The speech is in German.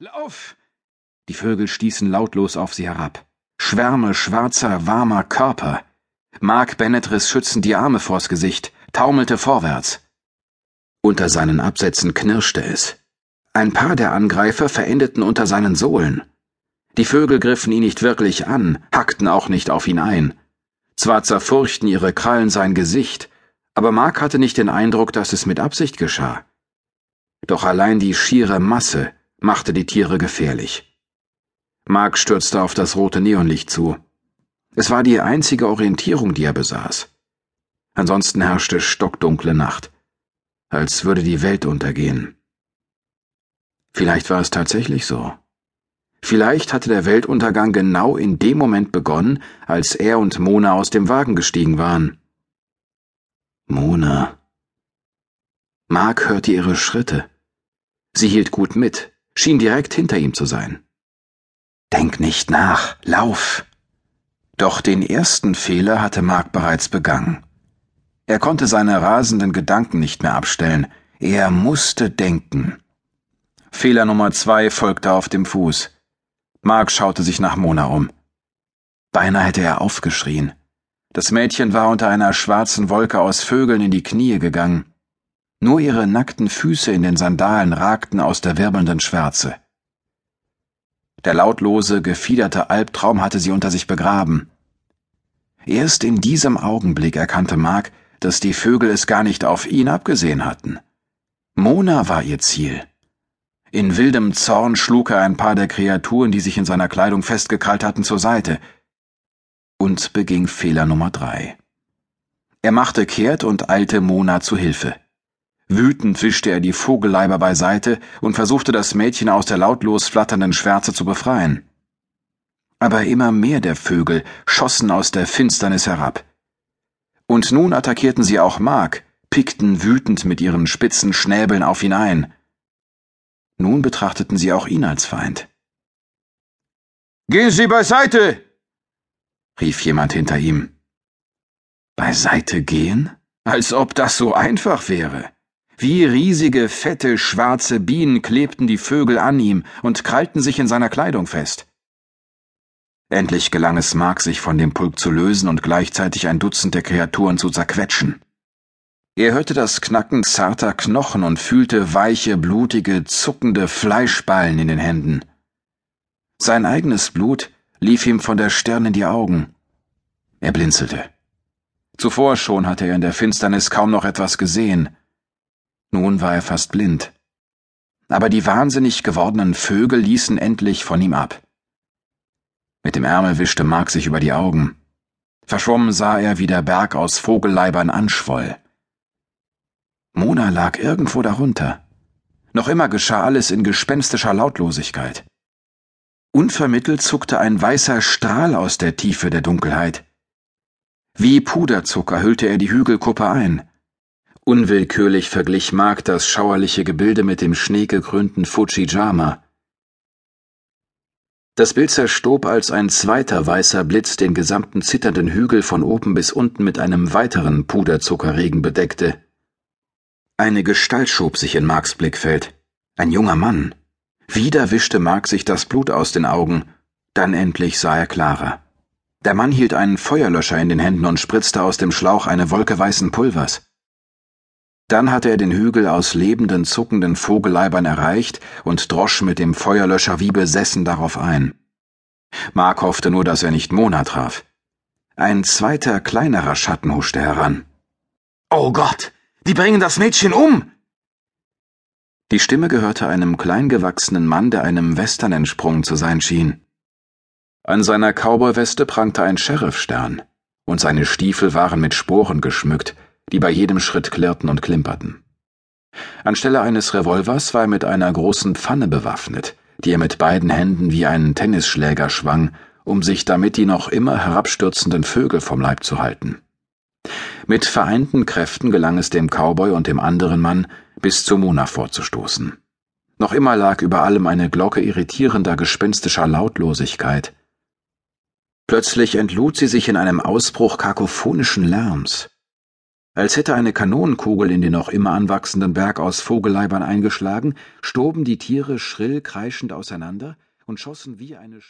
Lauf! Die Vögel stießen lautlos auf sie herab. Schwärme schwarzer, warmer Körper. Mark Bennett riss schützend die Arme vors Gesicht, taumelte vorwärts. Unter seinen Absätzen knirschte es. Ein paar der Angreifer verendeten unter seinen Sohlen. Die Vögel griffen ihn nicht wirklich an, hackten auch nicht auf ihn ein. Zwar zerfurchten ihre Krallen sein Gesicht, aber Mark hatte nicht den Eindruck, dass es mit Absicht geschah. Doch allein die schiere Masse machte die Tiere gefährlich. Mark stürzte auf das rote Neonlicht zu. Es war die einzige Orientierung, die er besaß. Ansonsten herrschte stockdunkle Nacht, als würde die Welt untergehen. Vielleicht war es tatsächlich so. Vielleicht hatte der Weltuntergang genau in dem Moment begonnen, als er und Mona aus dem Wagen gestiegen waren. Mona. Mark hörte ihre Schritte. Sie hielt gut mit, schien direkt hinter ihm zu sein. Denk nicht nach, lauf. Doch den ersten Fehler hatte Mark bereits begangen. Er konnte seine rasenden Gedanken nicht mehr abstellen, er musste denken. Fehler Nummer zwei folgte auf dem Fuß. Mark schaute sich nach Mona um. Beinahe hätte er aufgeschrien. Das Mädchen war unter einer schwarzen Wolke aus Vögeln in die Knie gegangen. Nur ihre nackten Füße in den Sandalen ragten aus der wirbelnden Schwärze. Der lautlose, gefiederte Albtraum hatte sie unter sich begraben. Erst in diesem Augenblick erkannte Mark, dass die Vögel es gar nicht auf ihn abgesehen hatten. Mona war ihr Ziel. In wildem Zorn schlug er ein paar der Kreaturen, die sich in seiner Kleidung festgekrallt hatten, zur Seite und beging Fehler Nummer drei. Er machte kehrt und eilte Mona zu Hilfe. Wütend wischte er die Vogelleiber beiseite und versuchte das Mädchen aus der lautlos flatternden Schwärze zu befreien. Aber immer mehr der Vögel schossen aus der Finsternis herab. Und nun attackierten sie auch Mark, pickten wütend mit ihren spitzen Schnäbeln auf ihn ein. Nun betrachteten sie auch ihn als Feind. Gehen Sie beiseite! rief jemand hinter ihm. Beiseite gehen? Als ob das so einfach wäre. Wie riesige, fette, schwarze Bienen klebten die Vögel an ihm und krallten sich in seiner Kleidung fest. Endlich gelang es Mark, sich von dem Pulk zu lösen und gleichzeitig ein Dutzend der Kreaturen zu zerquetschen. Er hörte das Knacken zarter Knochen und fühlte weiche, blutige, zuckende Fleischballen in den Händen. Sein eigenes Blut lief ihm von der Stirn in die Augen. Er blinzelte. Zuvor schon hatte er in der Finsternis kaum noch etwas gesehen, nun war er fast blind. Aber die wahnsinnig gewordenen Vögel ließen endlich von ihm ab. Mit dem Ärmel wischte Mark sich über die Augen. Verschwommen sah er, wie der Berg aus Vogelleibern anschwoll. Mona lag irgendwo darunter. Noch immer geschah alles in gespenstischer Lautlosigkeit. Unvermittelt zuckte ein weißer Strahl aus der Tiefe der Dunkelheit. Wie Puderzucker hüllte er die Hügelkuppe ein. Unwillkürlich verglich Mark das schauerliche Gebilde mit dem schneegekrönten Fujiyama. Das Bild zerstob, als ein zweiter weißer Blitz den gesamten zitternden Hügel von oben bis unten mit einem weiteren Puderzuckerregen bedeckte. Eine Gestalt schob sich in Marks Blickfeld. Ein junger Mann. Wieder wischte Mark sich das Blut aus den Augen. Dann endlich sah er klarer. Der Mann hielt einen Feuerlöscher in den Händen und spritzte aus dem Schlauch eine Wolke weißen Pulvers. Dann hatte er den Hügel aus lebenden, zuckenden Vogelleibern erreicht und drosch mit dem Feuerlöscher wie besessen darauf ein. Mark hoffte nur, dass er nicht Mona traf. Ein zweiter, kleinerer Schatten huschte heran. Oh Gott, die bringen das Mädchen um! Die Stimme gehörte einem kleingewachsenen Mann, der einem Western entsprungen zu sein schien. An seiner Cowboyweste prangte ein Sheriffstern, und seine Stiefel waren mit Sporen geschmückt, die bei jedem Schritt klirrten und klimperten. Anstelle eines Revolvers war er mit einer großen Pfanne bewaffnet, die er mit beiden Händen wie einen Tennisschläger schwang, um sich damit die noch immer herabstürzenden Vögel vom Leib zu halten. Mit vereinten Kräften gelang es dem Cowboy und dem anderen Mann, bis zu Mona vorzustoßen. Noch immer lag über allem eine Glocke irritierender, gespenstischer Lautlosigkeit. Plötzlich entlud sie sich in einem Ausbruch kakophonischen Lärms. Als hätte eine Kanonenkugel in den noch immer anwachsenden Berg aus Vogelleibern eingeschlagen, stoben die Tiere schrill kreischend auseinander und schossen wie eine